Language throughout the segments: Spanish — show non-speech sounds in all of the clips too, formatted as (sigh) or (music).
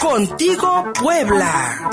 Contigo Puebla.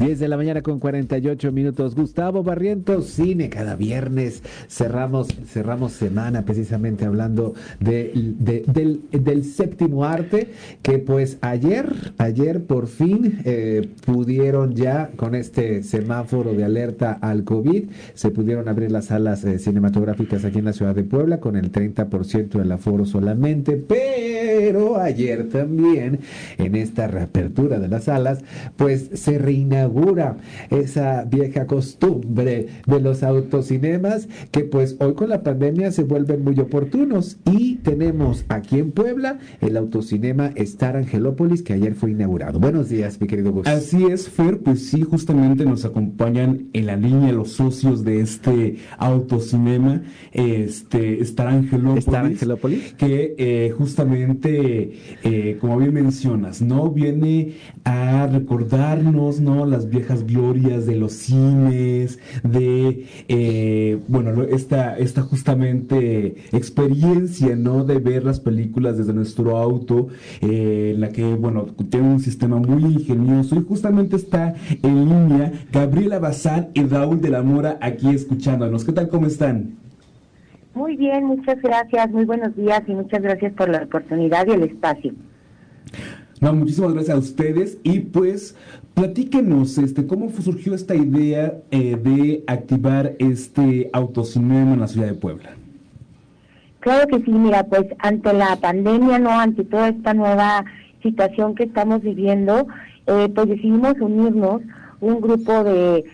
De la mañana con 48 minutos. Gustavo Barrientos, cine cada viernes. Cerramos, cerramos semana precisamente hablando de, del, del, séptimo arte, que pues ayer, ayer por fin eh, pudieron ya con este semáforo de alerta al COVID, se pudieron abrir las salas eh, cinematográficas aquí en la ciudad de Puebla con el 30% del aforo solamente, pero ayer también en esta reapertura de las salas, pues se reinauguró esa vieja costumbre de los autocinemas que pues hoy con la pandemia se vuelven muy oportunos y tenemos aquí en Puebla el autocinema Star Angelópolis que ayer fue inaugurado. Buenos días, mi querido Gus. Así es, Fer, pues sí, justamente nos acompañan en la línea los socios de este autocinema, este Star Angelópolis. Star Angelópolis. Que eh, justamente, eh, como bien mencionas, ¿no? Viene a recordarnos, ¿no? Las viejas glorias de los cines, de, eh, bueno, esta, esta justamente experiencia, ¿no? De ver las películas desde nuestro auto, eh, en la que, bueno, tiene un sistema muy ingenioso y justamente está en línea Gabriela Bazán y Raúl de la Mora aquí escuchándonos. ¿Qué tal? ¿Cómo están? Muy bien, muchas gracias, muy buenos días y muchas gracias por la oportunidad y el espacio. No, muchísimas gracias a ustedes y pues platíquenos este, cómo surgió esta idea eh, de activar este autocinema en la ciudad de Puebla. Claro que sí, mira, pues ante la pandemia, no, ante toda esta nueva situación que estamos viviendo, eh, pues decidimos unirnos, un grupo de,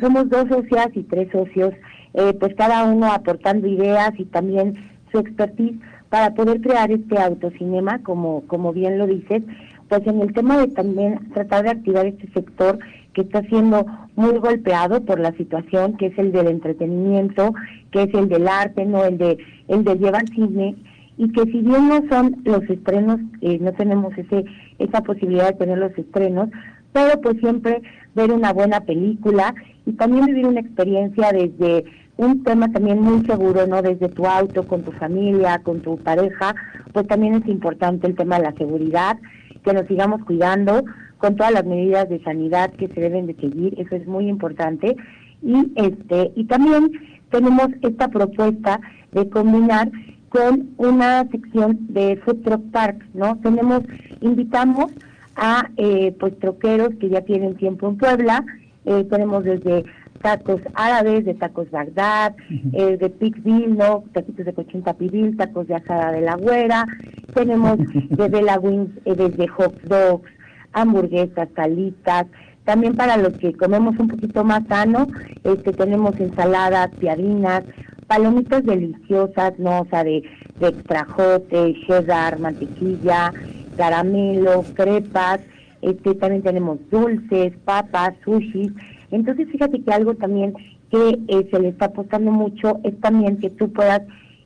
somos dos socias y tres socios, eh, pues cada uno aportando ideas y también su expertise para poder crear este autocinema, como, como bien lo dices, pues en el tema de también tratar de activar este sector que está siendo muy golpeado por la situación, que es el del entretenimiento, que es el del arte, no el de el de llevar cine. Y que si bien no son los estrenos, eh, no tenemos ese esa posibilidad de tener los estrenos, pero pues siempre ver una buena película y también vivir una experiencia desde un tema también muy seguro, ¿no? Desde tu auto, con tu familia, con tu pareja, pues también es importante el tema de la seguridad, que nos sigamos cuidando con todas las medidas de sanidad que se deben de seguir, eso es muy importante. Y este y también tenemos esta propuesta de combinar con una sección de food truck park, ¿no? Tenemos invitamos a eh, pues troqueros que ya tienen tiempo en Puebla, eh, tenemos desde tacos árabes, de tacos Bagdad, eh, de Pigville, ¿no? Taquitos de cochinta pibil, tacos de asada de la güera, tenemos (laughs) desde la wings, eh, desde hot dogs, hamburguesas, salitas, también para los que comemos un poquito más sano, este tenemos ensaladas, piadinas, palomitas deliciosas, ¿no? O sea, de, de extrajote, cheddar, mantequilla, caramelo, crepas, este también tenemos dulces, papas, sushis, entonces, fíjate que algo también que eh, se le está apostando mucho es también que tú puedas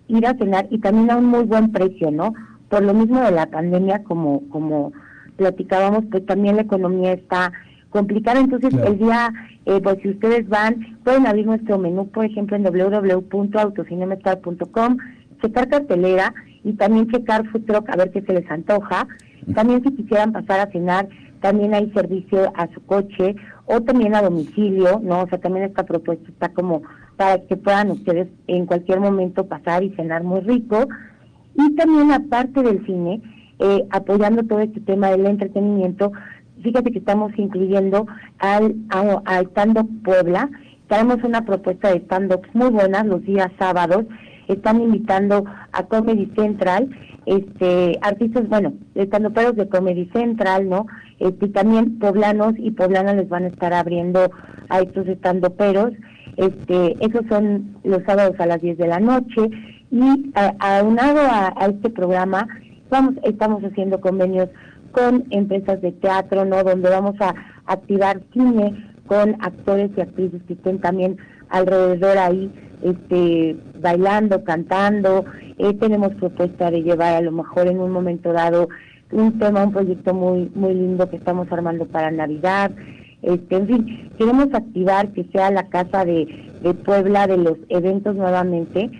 ir a cenar y también a un muy buen precio, ¿no? Por lo mismo de la pandemia, como, como platicábamos, pues también la economía está complicada. Entonces, el día, eh, pues si ustedes van, pueden abrir nuestro menú, por ejemplo, en www.autocinemestar.com, checar cartelera y también checar food truck a ver qué se les antoja. También si quisieran pasar a cenar, también hay servicio a su coche o también a domicilio, ¿no? O sea, también esta propuesta está como para que puedan ustedes en cualquier momento pasar y cenar muy rico. Y también aparte del cine, eh, apoyando todo este tema del entretenimiento, fíjate que estamos incluyendo al, al stand-up Puebla, tenemos una propuesta de stand-up muy buena los días sábados, están invitando a Comedy Central, este, artistas, bueno, estando peros de Comedy Central, ¿no? Este, también poblanos y poblanas les van a estar abriendo a estos estando peros. Este, esos son los sábados a las 10 de la noche y aunado a, a, este programa, vamos, estamos haciendo convenios con empresas de teatro, ¿no? Donde vamos a activar cine con actores y actrices que estén también alrededor ahí, este, bailando, cantando. Eh, tenemos propuesta de llevar a lo mejor en un momento dado un tema, un proyecto muy, muy lindo que estamos armando para Navidad. Este, en fin, queremos activar que sea la casa de, Puebla de los eventos nuevamente,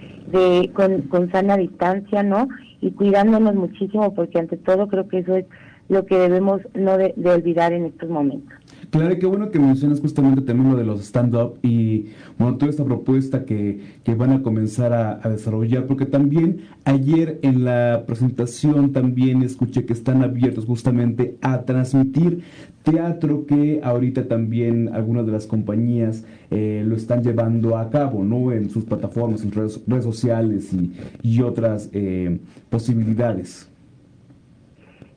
con, con sana distancia, ¿no? Y cuidándonos muchísimo, porque ante todo creo que eso es lo que debemos no de, olvidar en estos momentos. Claro, qué bueno que mencionas justamente también lo de los stand-up y bueno, toda esta propuesta que, que van a comenzar a, desarrollar, porque también ayer en la presentación también escuché que están abiertos justamente a transmitir teatro que ahorita también algunas de las compañías eh, lo están llevando a cabo, ¿no? En sus plataformas, en redes, sociales y, y otras eh, posibilidades.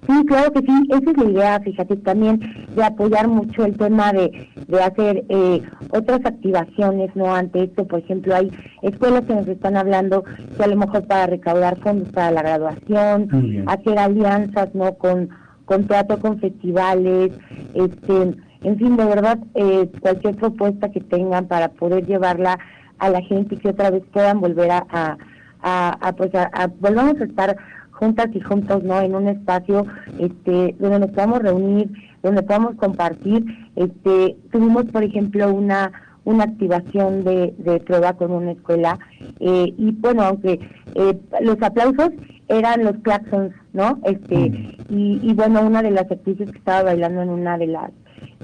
Sí, claro que sí, esa es la idea, fíjate, también de apoyar mucho el tema de, de hacer eh, otras activaciones, ¿no? Ante esto, por ejemplo, hay escuelas que nos están hablando que a lo mejor para recaudar fondos para la graduación, hacer alianzas, ¿no? Con, con teatro, con festivales, este, en fin, de verdad, eh, cualquier propuesta que tengan para poder llevarla a la gente y que otra vez puedan volver a, a, a, pues a, a volvamos a estar juntas y juntos, ¿no? En un espacio este, donde nos podamos reunir, donde podamos compartir. Este, tuvimos, por ejemplo, una una activación de, de prueba con una escuela eh, y bueno aunque eh, los aplausos eran los claxons no este mm. y, y bueno una de las actrices que estaba bailando en una de las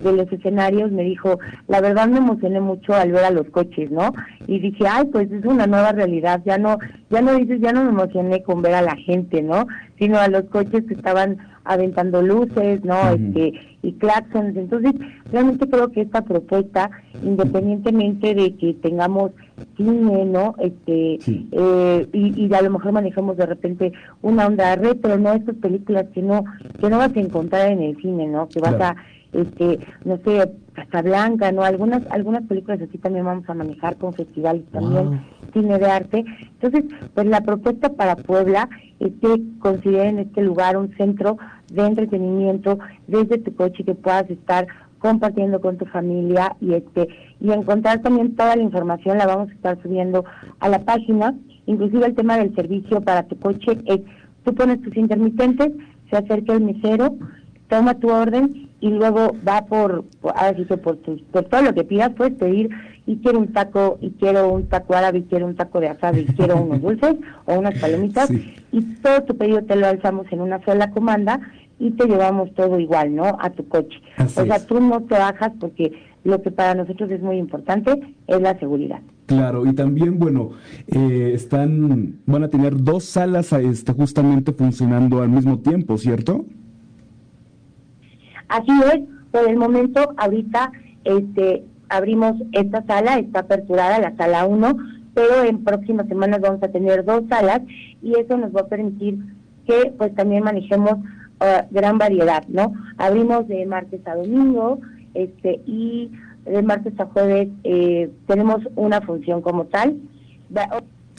de los escenarios me dijo, la verdad me emocioné mucho al ver a los coches, ¿no? Y dije, ay, pues es una nueva realidad, ya no, ya no dices, ya no me emocioné con ver a la gente, ¿no? Sino a los coches que estaban aventando luces, ¿no? Este, y claxons. Entonces, realmente creo que esta propuesta, independientemente de que tengamos cine, ¿no? Este, eh, y, y, a lo mejor manejemos de repente una onda retro, ¿no? Estas películas que no, que no vas a encontrar en el cine, ¿no? Que vas a este, no sé, Casablanca, ¿no? Algunas, algunas películas así también vamos a manejar con festivales también, cine de arte. Entonces, pues la propuesta para Puebla es que consideren este lugar un centro de entretenimiento desde tu coche que puedas estar compartiendo con tu familia y este y encontrar también toda la información la vamos a estar subiendo a la página inclusive el tema del servicio para tu coche es tú pones tus intermitentes se acerca el mesero toma tu orden y luego va por, ahora sí que por, por todo lo que pidas, puedes pedir y quiero un taco, y quiero un taco árabe, y quiero un taco de asado, y quiero unos dulces o unas (laughs) palomitas, y todo tu pedido te lo alzamos en una sola comanda y te llevamos todo igual, ¿no? A tu coche. o sea, tú no te bajas porque lo que para nosotros es muy importante es la seguridad. Claro, y también, bueno, eh, están, van a tener dos salas este, justamente funcionando al mismo tiempo, ¿cierto? Así es, por el momento ahorita este abrimos esta sala, está aperturada la sala 1, pero en próximas semanas vamos a tener dos salas y eso nos va a permitir que pues también manejemos uh, gran variedad, ¿no? Abrimos de martes a domingo, este y de martes a jueves eh, tenemos una función como tal.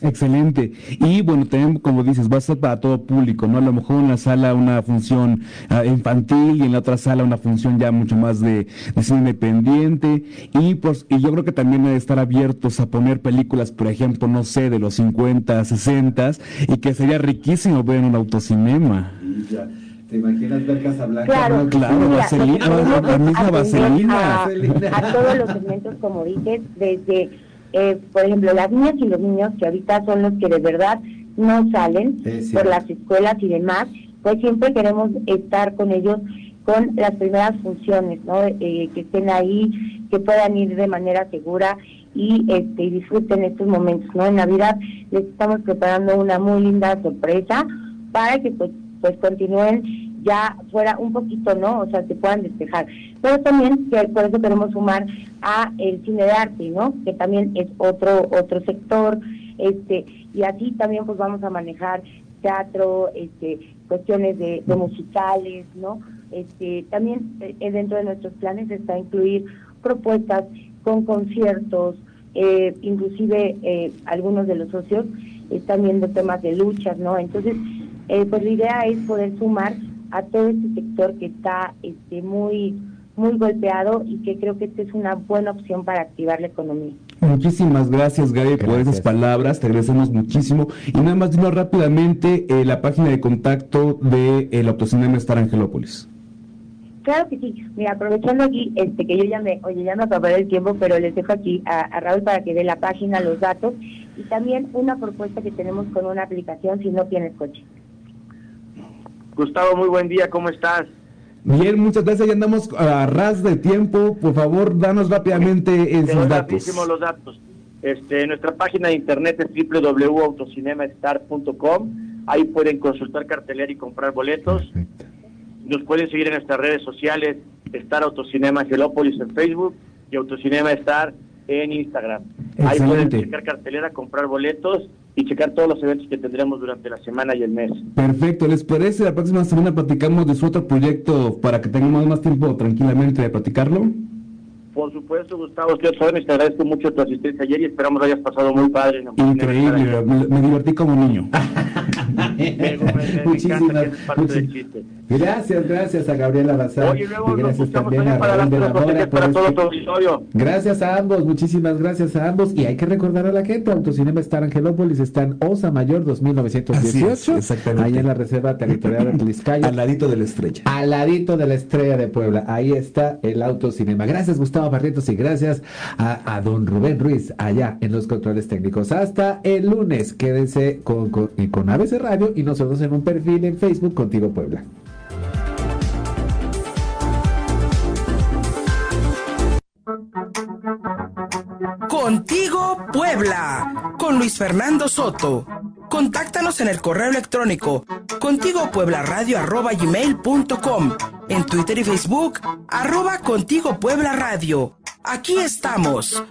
Excelente. Y bueno, también, como dices, va a ser para todo público, ¿no? A lo mejor en la sala una función ah, infantil y en la otra sala una función ya mucho más de, de cine independiente. Y pues, y yo creo que también debe estar abiertos a poner películas, por ejemplo, no sé, de los 50, 60 y que sería riquísimo ver en un autocinema. ¿Te imaginas ver Casablanca? Claro, claro, vaselina, la misma vaselina. a todos los segmentos, como dices, desde eh, por ejemplo, las niñas y los niños que ahorita son los que de verdad no salen por las escuelas y demás, pues siempre queremos estar con ellos con las primeras funciones, ¿no? Eh, que estén ahí, que puedan ir de manera segura y este disfruten estos momentos, ¿no? En Navidad les estamos preparando una muy linda sorpresa para que pues pues continúen ya fuera un poquito, ¿no? O sea, se puedan despejar. Pero también, por eso queremos sumar a el cine de arte, ¿no? Que también es otro otro sector, este y así también pues vamos a manejar teatro, este cuestiones de, musicales, ¿no? Este también eh, dentro de nuestros planes está incluir propuestas con conciertos, eh, inclusive eh, algunos de los socios están viendo temas de luchas, ¿no? Entonces, pues la idea es poder sumar a todo este sector que está este, muy muy golpeado y que creo que esta es una buena opción para activar la economía. Muchísimas gracias, Gaby, por esas palabras. Te agradecemos muchísimo. Y nada más dinos rápidamente eh, la página de contacto de el Autocinema Star Angelópolis. Claro que sí. Mira, aprovechando aquí, este, que yo ya me, oye, ya me acabé el tiempo, pero les dejo aquí a, a, Raúl para que dé la página, los datos y también una propuesta que tenemos con una aplicación si no tienes coche. Gustavo, muy buen día, ¿cómo estás? Bien, muchas gracias. Ya andamos a ras de tiempo. Por favor, danos rápidamente esos datos. los datos. Este, nuestra página de internet es www.autocinemastar.com. Ahí pueden consultar cartelera y comprar boletos. Nos pueden seguir en nuestras redes sociales, Star Autocinema Angelópolis en Facebook y Autocinema Star en Instagram. Ahí pueden checar cartelera, comprar boletos y checar todos los eventos que tendremos durante la semana y el mes. Perfecto, ¿les parece? La próxima semana platicamos de su otro proyecto para que tengamos más tiempo tranquilamente de platicarlo. Por supuesto, Gustavo, te agradezco mucho tu asistencia ayer y esperamos hayas pasado muy padre. Increíble, me, divertí como niño. Muchísimas gracias, gracias a Gabriela Bazar y gracias también a Raúl de la Mora por este... Gracias a ambos, muchísimas gracias a ambos y hay que recordar a la gente, Autocinema Star Angelópolis está en Osa Mayor 2918, ahí en la Reserva Territorial de Tliscaya. (laughs) Al ladito de la estrella. Al ladito de la estrella de Puebla, ahí está el Autocinema. Gracias Gustavo Barrientos y gracias a, don Rubén Ruiz allá en los controles técnicos. Hasta el lunes, quédense con, con, con ABC Radio y nosotros en un perfil en Facebook Contigo Puebla. Contigo Puebla, con Luis Fernando Soto. Contáctanos en el correo electrónico contigopueblaradio.com, en Twitter y Facebook, arroba Contigo Puebla Radio. Aquí estamos.